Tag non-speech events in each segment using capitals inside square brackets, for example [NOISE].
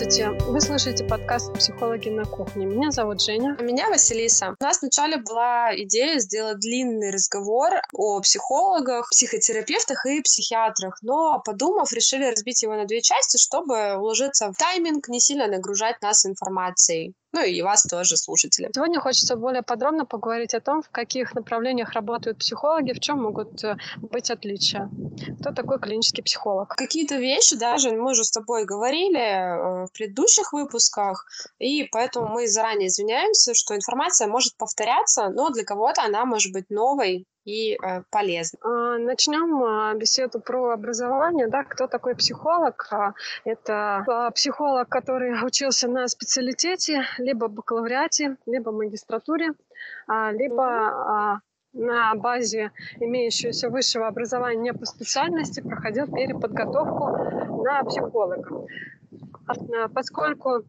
Здравствуйте! Вы слушаете подкаст «Психологи на кухне». Меня зовут Женя. А меня Василиса. У нас вначале была идея сделать длинный разговор о психологах, психотерапевтах и психиатрах, но, подумав, решили разбить его на две части, чтобы уложиться в тайминг, не сильно нагружать нас информацией. Ну и вас тоже, слушатели. Сегодня хочется более подробно поговорить о том, в каких направлениях работают психологи, в чем могут э, быть отличия. Кто такой клинический психолог? Какие-то вещи даже мы уже с тобой говорили э, в предыдущих выпусках, и поэтому мы заранее извиняемся, что информация может повторяться, но для кого-то она может быть новой, и э, полезно. А, начнем а, беседу про образование. Да, кто такой психолог? А, это психолог, который [LAUGHS] учился на специалитете, либо бакалавриате, либо магистратуре, либо на базе имеющегося высшего образования по специальности проходил переподготовку на психолога. Поскольку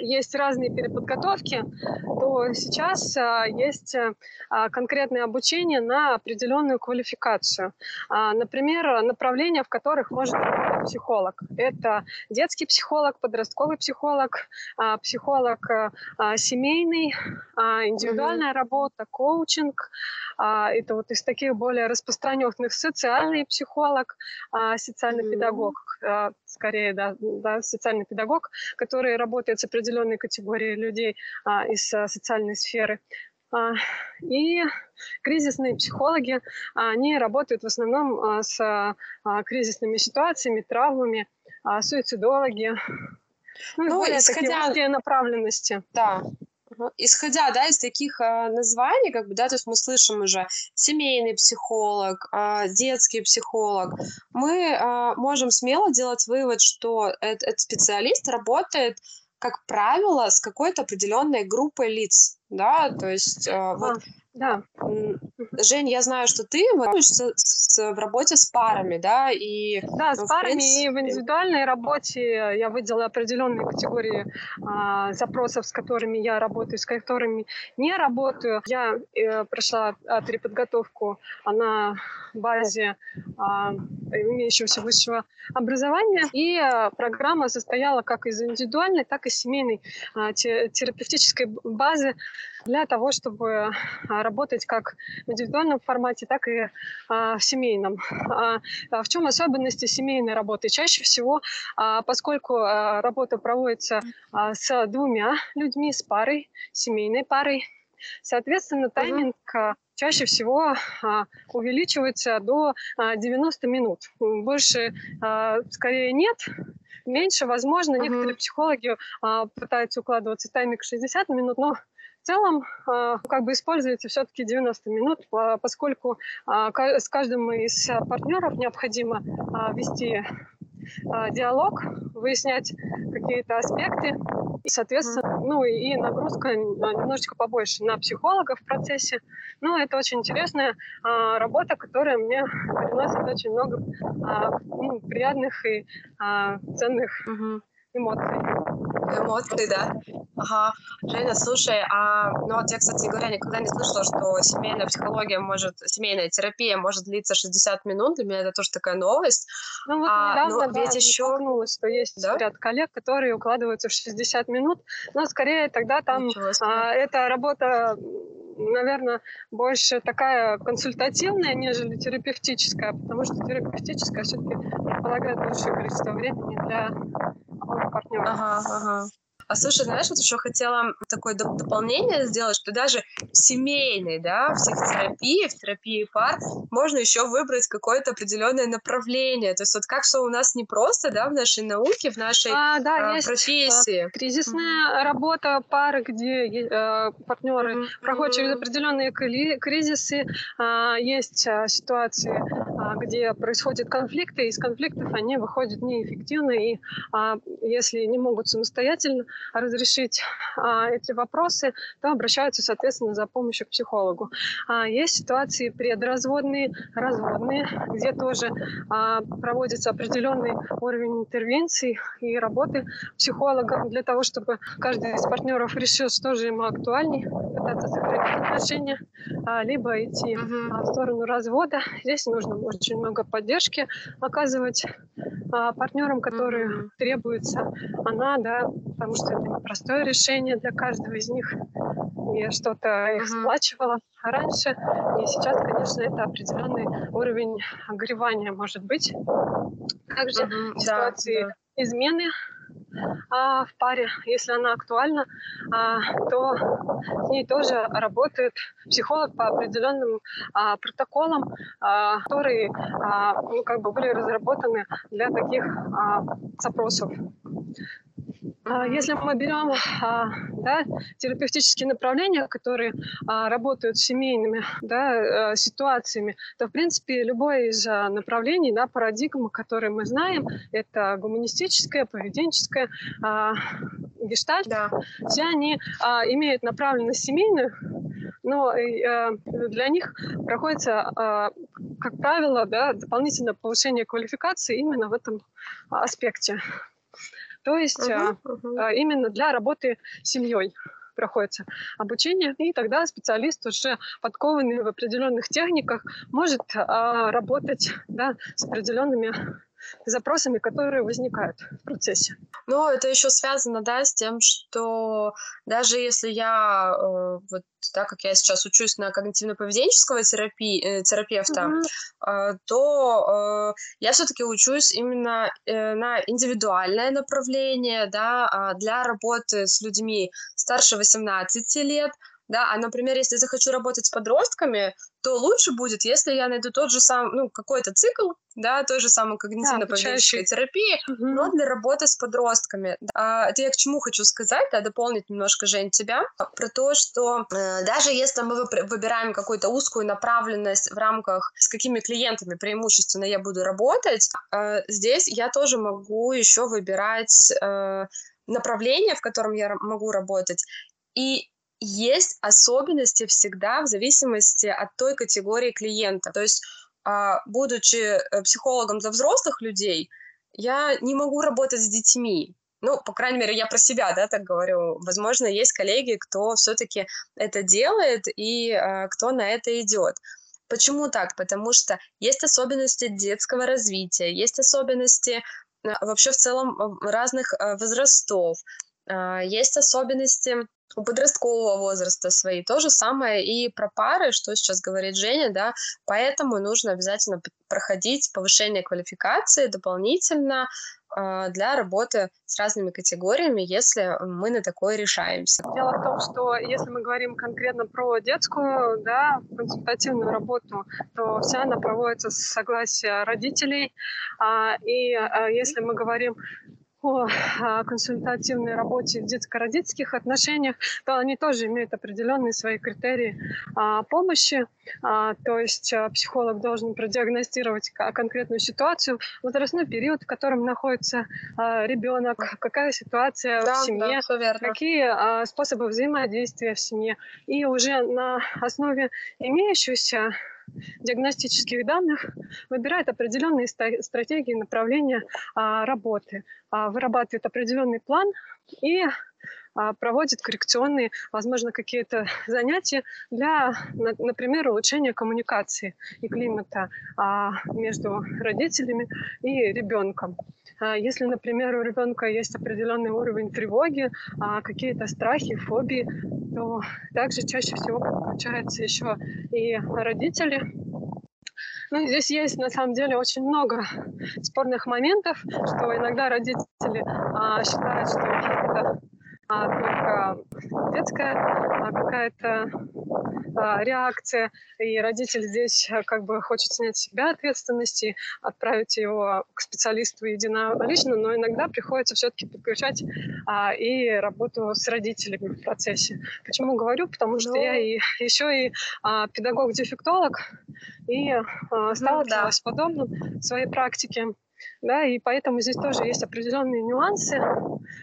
есть разные переподготовки, то сейчас а, есть э, а, конкретное обучение на определенную квалификацию. Например, направления, в которых может работать психолог. Это детский психолог, подростковый психолог, психолог семейный, индивидуальная работа, коучинг. Это вот из таких более распространенных социальный психолог, социальный педагог, скорее, да, да, социальный педагог, который работает с определенной категорией людей а, из а, социальной сферы. А, и кризисные психологи, они работают в основном а, с а, кризисными ситуациями, травмами, а, суицидологи. Ну, ну исходя... такие направленности. Да, Исходя, да, из таких э, названий, как бы, да, то есть мы слышим уже семейный психолог, э, детский психолог, мы э, можем смело делать вывод, что этот, этот специалист работает как правило, с какой-то определенной группой лиц, да, то есть э, вот да. Жень, я знаю, что ты учишься в работе с парами, да, и... Да, с ну, парами принципе... и в индивидуальной работе я выделила определенные категории а, запросов, с которыми я работаю, с которыми не работаю. Я э, прошла а, переподготовку на базе а, имеющегося высшего образования, и а, программа состояла как из индивидуальной, так и семейной а, терапевтической базы для того, чтобы а, работать как в индивидуальном формате, так и а, в семейном. А, в чем особенности семейной работы? Чаще всего, поскольку работа проводится с двумя людьми, с парой, семейной парой, соответственно, тайминг чаще всего увеличивается до 90 минут. Больше, скорее, нет, меньше, возможно. Uh-huh. Некоторые психологи а, пытаются укладываться в тайминг 60 минут, но целом а, как бы используется все-таки 90 минут, поскольку а, с каждым из партнеров необходимо а, вести диалог, выяснять какие-то аспекты. И, соответственно, ну и нагрузка немножечко побольше на психолога в процессе. Но это очень интересная а, работа, которая мне приносит очень много а, ну, приятных и а, ценных угу. эмоций. Эмоции, да. Ага. Женя, слушай, а ну вот я, кстати говоря, никогда не слышала, что семейная психология может, семейная терапия может длиться 60 минут. Для меня это тоже такая новость. Ну вот а, недавно, ну, да, ведь еще... что есть да? ряд коллег, которые укладываются в 60 минут, но скорее тогда там а, эта работа наверное, больше такая консультативная, нежели терапевтическая, потому что терапевтическая все-таки предполагает большее количество времени для обоих партнеров. Ага, ага. А слушай, знаешь, вот еще хотела такое доп- дополнение сделать, что даже в семейной, да, в психотерапии, в терапии пар можно еще выбрать какое-то определенное направление. То есть вот как все у нас не просто, да, в нашей науке, в нашей а, да, а, есть профессии. Кризисная mm-hmm. работа пары, где э, партнеры mm-hmm. проходят через определенные кризисы. А, есть а, ситуации, а, где происходят конфликты, и из конфликтов они выходят неэффективно, и а, если не могут самостоятельно разрешить а, эти вопросы, то обращаются, соответственно, за помощью к психологу. А, есть ситуации предразводные, разводные, где тоже а, проводится определенный уровень интервенции и работы психолога для того, чтобы каждый из партнеров решил, что же ему актуальнее пытаться сохранить отношения, а, либо идти Мгм. в сторону развода. Здесь нужно очень много поддержки оказывать партнерам, которые Мгм. требуется она, да, потому что это непростое решение для каждого из них. И что-то их Мгм. сплачивало раньше. И сейчас, конечно, это определенный уровень огревания может быть. Также Мгм. в Да, ситуации да. измены а, в паре, если она актуальна, а, то с ней тоже работает психолог по определенным а, протоколам, а, которые а, ну, как бы были разработаны для таких а, запросов. А. Если мы берем а, да, терапевтические направления, которые а, работают с семейными да, э, ситуациями, то, в принципе, любое из направлений, да, парадигмы, которые мы знаем, это гуманистическое, поведенческое, гештальт, Да. все они имеют направленность семейную, но э, для них проходится, как правило, да, дополнительное повышение квалификации именно в этом аспекте. То есть. Мгм. а, именно для работы с семьей проходится обучение, и тогда специалист уже подкованный в определенных техниках может а, работать да, с определенными запросами, которые возникают в процессе. Ну, это еще связано, да, с тем, что даже если я, э, вот так как я сейчас учусь на когнитивно-поведенческого терапии, э, терапевта, Мгм. э, то э, я все-таки учусь именно э, на индивидуальное направление, да, а, для работы с людьми старше 18 лет, да, а, например, если захочу работать с подростками, то лучше будет, если я найду тот же самый, ну, какой-то цикл, да, той же самой когнитивно-поведенческой обучающий. терапии, Мгм. но для работы с подростками. А, это я к чему хочу сказать, да, дополнить немножко, Жень, тебя, про то, что э, даже если мы выб- выбираем какую-то узкую направленность в рамках, с какими клиентами преимущественно я буду работать, э, здесь я тоже могу еще выбирать э, направление, в котором я могу работать. И есть особенности всегда в зависимости от той категории клиента. То есть, а, будучи э, психологом для взрослых людей, я не могу работать с детьми. Ну, по крайней мере, я про себя, да, так говорю. Возможно, есть коллеги, кто все-таки это делает и э, кто на это идет. Почему так? Потому что есть особенности детского развития, есть особенности э, вообще в целом разных э, возрастов, есть особенности у подросткового возраста свои. То же самое и про пары, что сейчас говорит Женя, да, поэтому нужно обязательно проходить повышение квалификации дополнительно э, для работы с разными категориями, если мы на такое решаемся. Дело в том, что если мы говорим конкретно про детскую, да, консультативную работу, то вся она проводится с согласия родителей. А, И а, если мы говорим о а, консультативной работе в детско-родительских отношениях, то они тоже имеют определенные свои критерии а, помощи. А, То есть психолог должен продиагностировать конкретную ситуацию, возрастной период, в котором находится ребенок, какая ситуация в семье, верно. какие способы взаимодействия в семье. И уже на основе имеющихся диагностических данных выбирает определенные стратегии направления а, работы, а, вырабатывает определенный план и а, проводит коррекционные, возможно, какие-то занятия для, на- например, улучшения коммуникации и климата между родителями и ребенком. А, Если, например, у ребенка есть определенный уровень тревоги, а, какие-то страхи, фобии, то также чаще всего подключаются еще и родители. Ну, здесь есть на самом деле очень много спорных моментов, что иногда родители а, считают, что это а, только детская а, какая-то реакция, и родитель здесь а, как бы хочет снять с себя ответственность и отправить его к специалисту единолично, но иногда приходится все-таки подключать а, и работу с родителями в процессе. Почему говорю? Потому что Ну. я и еще и а, педагог-дефектолог, и а, сталкивалась с подобным в своей практике. Да, и поэтому здесь тоже есть определенные нюансы.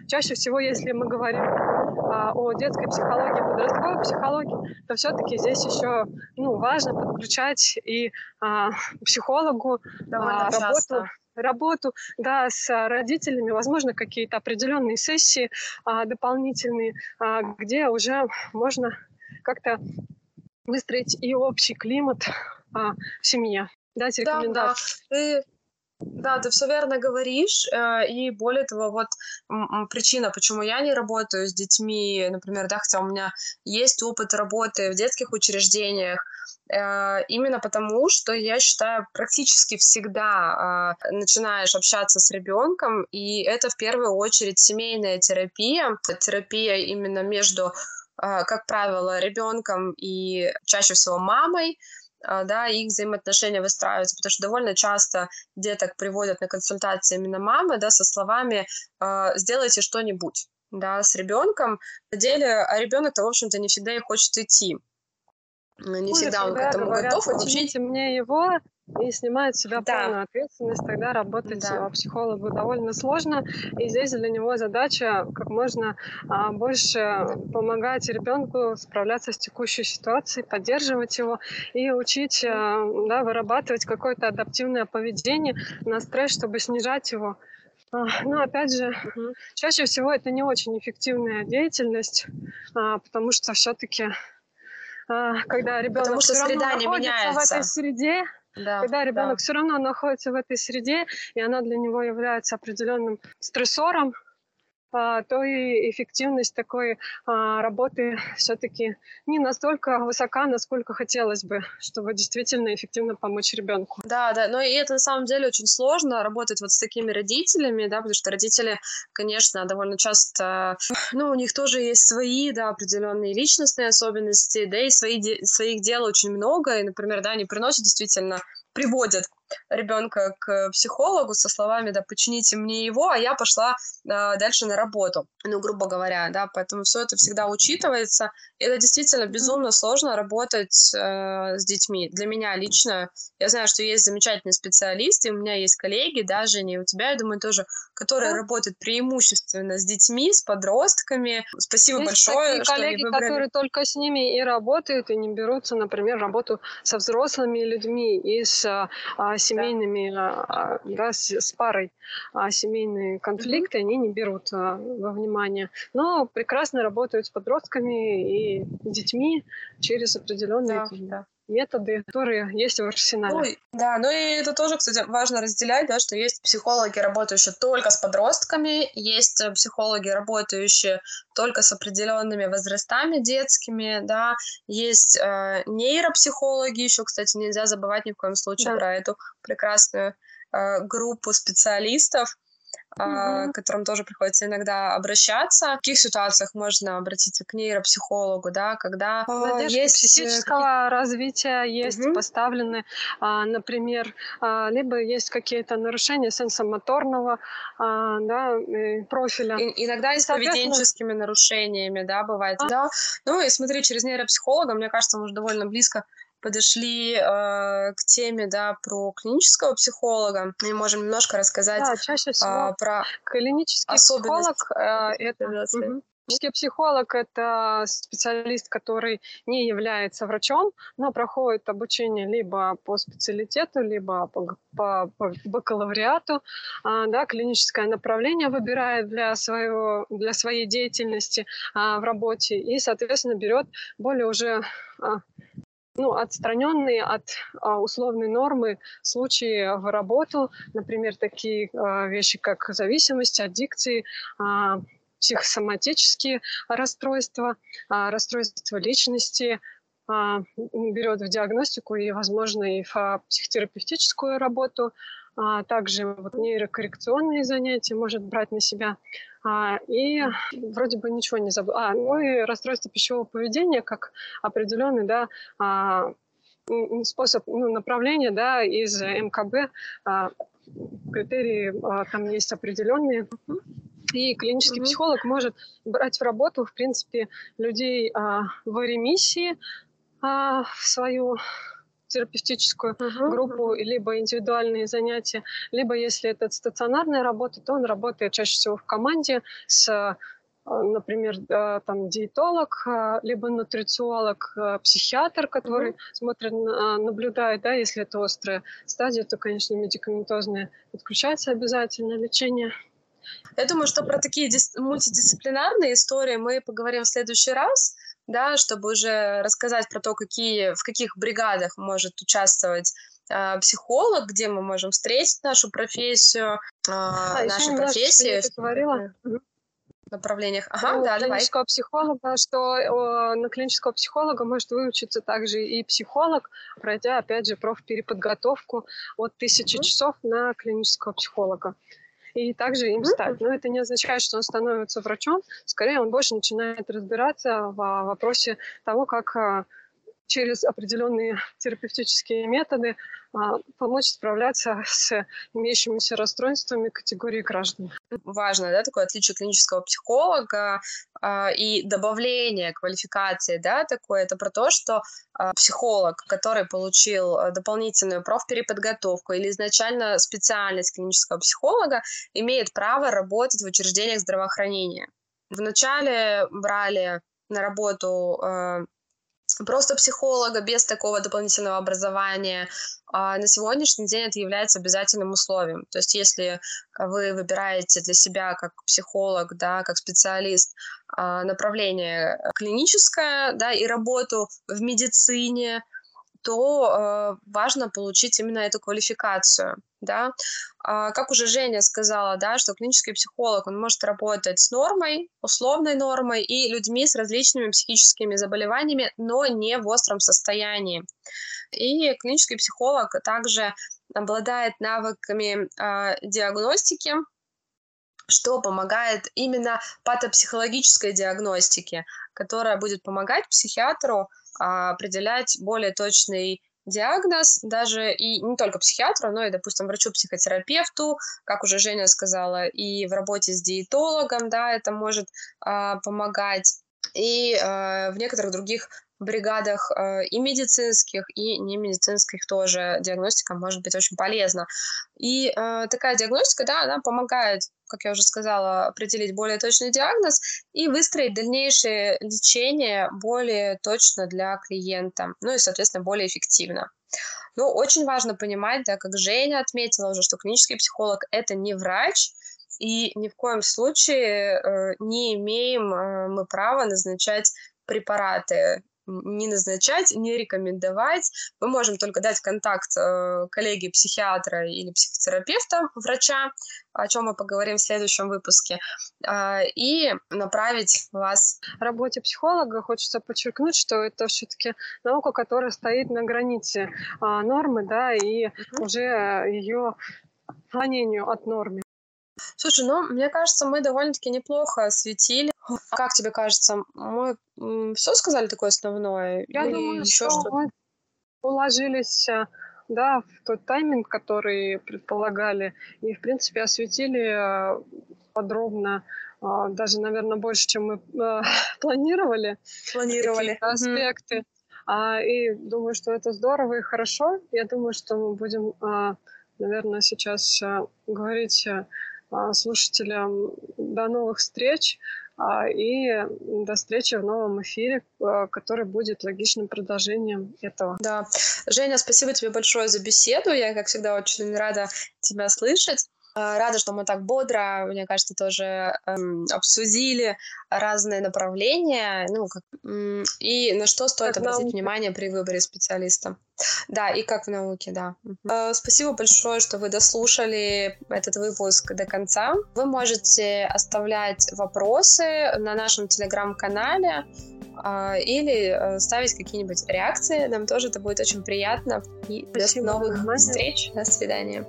Чаще всего, если мы говорим а, о детской психологии, подростковой психологии, то все-таки здесь еще ну, важно подключать и а, психологу Довольно а, часто. работу, работу да, с родителями, возможно, какие-то определенные сессии а, дополнительные, а, где уже можно как-то выстроить и общий климат а, в семье, дать рекомендации. Да, да. Ты да, ты все верно говоришь, э, и более того, вот причина, почему я не работаю с детьми, например, да, хотя у меня есть опыт работы в детских учреждениях, э, именно потому, что я считаю, практически всегда а, начинаешь общаться с ребенком, и это в первую очередь семейная терапия, терапия именно между, как правило, ребенком и чаще всего мамой, да, их взаимоотношения выстраиваются, потому что довольно часто деток приводят на консультации именно мамы, да, со словами а, «сделайте что-нибудь», да, с ребенком. На деле, а ребенок-то, в общем-то, не всегда и хочет идти. Не всегда он к этому говорят, готов. Учите мне его, и снимает с себя да. полную ответственность, тогда работать да. психологу довольно сложно. И здесь для него задача как можно а, больше помогать ребенку справляться с текущей ситуацией, поддерживать его и учить а, да, вырабатывать какое-то адаптивное поведение на стресс, чтобы снижать его. А, но опять же, чаще всего это не очень эффективная деятельность, а, потому что все-таки а, когда ребенок потому что среда не меняется в этой среде, да, когда ребенок да. все равно находится в этой среде, и она для него является определенным стрессором, а, то и эффективность такой а, работы все-таки не настолько высока, насколько хотелось бы, чтобы действительно эффективно помочь ребенку. Да, да, но и это на самом деле очень сложно работать вот с такими родителями, да, потому что родители, конечно, довольно часто, ну, у них тоже есть свои, да, определенные личностные особенности, да, и свои, своих дел очень много, и, например, да, они приносят действительно приводят ребенка к психологу со словами, да, почините мне его, а я пошла э, дальше на работу, ну, грубо говоря, да, поэтому все это всегда учитывается. И это действительно безумно сложно работать э, с детьми. Для меня лично, я знаю, что есть замечательные специалисты, у меня есть коллеги, да, Женя, и у тебя, я думаю, тоже, которые да. работают преимущественно с детьми, с подростками. Спасибо есть большое, такие что коллеги, выбрали... которые только с ними и работают, и не берутся, например, работу со взрослыми людьми и с а, семейными, да. да, с, с парой а, семейные конфликты, они не берут а, во внимание. Но прекрасно работают с подростками и детьми через определенные да, да методы, которые есть в арсенале. Ой, да, ну и это тоже, кстати, важно разделять, да, что есть психологи, работающие только с подростками, есть э, психологи, работающие только с определенными возрастами детскими, да, есть э, нейропсихологи, еще, кстати, нельзя забывать ни в коем случае да. про эту прекрасную э, группу специалистов, mm-hmm. к которым тоже приходится иногда обращаться. В каких ситуациях можно обратиться к нейропсихологу, да, когда Задержка есть психического развития есть mm-hmm. поставлены, а, например, а, либо есть какие-то нарушения сенсомоторного да, профиля. И, иногда и с поведенческими нарушениями, да, бывает. А? Да. Ну и смотри, через нейропсихолога, мне кажется, мы уже довольно близко подошли э, к теме, да, про клинического психолога. Мы можем немножко рассказать да, чаще всего э, про клинический психолог. Э, это, Клинический психолог – это специалист, который не является врачом, но проходит обучение либо по специалитету, либо по, по, по бакалавриату. А, да, клиническое направление выбирает для, своего, для своей деятельности а, в работе и, соответственно, берет более уже а, ну, отстраненные от а, условной нормы случаи в работу, например, такие а, вещи, как зависимость, аддикции, а, психосоматические расстройства, а, расстройства личности, а, берет в диагностику и, возможно, и в психотерапевтическую работу, а также вот нейрокоррекционные занятия может брать на себя. А, и вроде бы ничего не забыл. А, ну и расстройство пищевого поведения как определенный, да, а, способ ну, направления, да, из МКБ. А, критерии а, там есть определенные. И клинический mm-hmm. психолог может брать в работу, в принципе, людей а, в ремиссии а, в свою терапевтическую uh-huh. группу, либо индивидуальные занятия, либо если это стационарная работа, то он работает чаще всего в команде с э, например, э, там диетолог, э, либо нутрициолог, психиатр, который mm-hmm. смотрит, наблюдает, да, если это острая стадия, то, конечно, медикаментозное подключается обязательно лечение. Я думаю, что про такие дис- мультидисциплинарные истории мы поговорим в следующий раз, да, чтобы уже рассказать про то, какие, в каких бригадах может участвовать э, психолог, где мы можем встретить нашу профессию, э, а, наши профессии. говорила направлениях. Ага, у да, клинического давай. психолога, что о, на клинического психолога может выучиться также и психолог, пройдя, опять же, профпереподготовку от тысячи mm-hmm. часов на клинического психолога. И также им стать. Но это не означает, что он становится врачом. Скорее, он больше начинает разбираться в вопросе того, как а, через определенные терапевтические методы а, помочь справляться с имеющимися расстройствами категории граждан. Важно, да, такое отличие клинического психолога а, и добавление квалификации, да, такое, это про то, что а, психолог, который получил дополнительную профпереподготовку или изначально специальность клинического психолога, имеет право работать в учреждениях здравоохранения. Вначале брали на работу просто психолога без такого дополнительного образования. А на сегодняшний день это является обязательным условием. То есть если вы выбираете для себя как психолог, да, как специалист а, направление клиническое да, и работу в медицине, то э, важно получить именно эту квалификацию, да. А, как уже Женя сказала, да, что клинический психолог, он может работать с нормой, условной нормой и людьми с различными психическими заболеваниями, но не в остром состоянии. И клинический психолог также обладает навыками э, диагностики, что помогает именно патопсихологической диагностике, которая будет помогать психиатру а, определять более точный диагноз даже и не только психиатру, но и, допустим, врачу-психотерапевту, как уже Женя сказала, и в работе с диетологом, да, это может э, помогать, и э, в некоторых других бригадах э, и медицинских, и не медицинских тоже диагностика может быть очень полезна. И э, такая диагностика, да, она помогает, как я уже сказала, определить более точный диагноз и выстроить дальнейшее лечение более точно для клиента, ну и, соответственно, более эффективно. Ну, очень важно понимать, да, как Женя отметила уже, что клинический психолог – это не врач, и ни в коем случае э, не имеем э, мы права назначать препараты не назначать, не рекомендовать. Мы можем только дать контакт э, коллеги психиатра или психотерапевта, врача, о чем мы поговорим в следующем выпуске, э, и направить вас. В работе психолога хочется подчеркнуть, что это все-таки наука, которая стоит на границе э, нормы, да, и уже ее отклонению от нормы. Слушай, ну, мне кажется, мы довольно-таки неплохо осветили. Как тебе кажется, мы все сказали такое основное? Я Или думаю, еще что, что мы уложились э, да, в тот тайминг, который предполагали, и, в принципе, осветили э, подробно, э, даже, наверное, больше, чем мы [LAUGHS] планировали. Планировали. Аспекты. Mm-hmm. И думаю, что это здорово и хорошо. Я думаю, что мы будем, наверное, сейчас говорить а, слушателям до новых встреч а, и до встречи в новом эфире, а, который будет логичным продолжением этого. Да. Женя, спасибо тебе большое за беседу. Я, как всегда, очень рада тебя слышать. Э, рада, что мы так бодро, мне кажется, тоже эм, обсудили разные направления, ну, как, и на что стоит как обратить науке. внимание при выборе специалиста. Да, и как в науке, да. Э, спасибо большое, что вы дослушали этот выпуск до конца. Вы можете оставлять вопросы на нашем телеграм-канале э, или ставить какие-нибудь реакции. Нам тоже это будет очень приятно. И Спасибо до новых встреч. До свидания.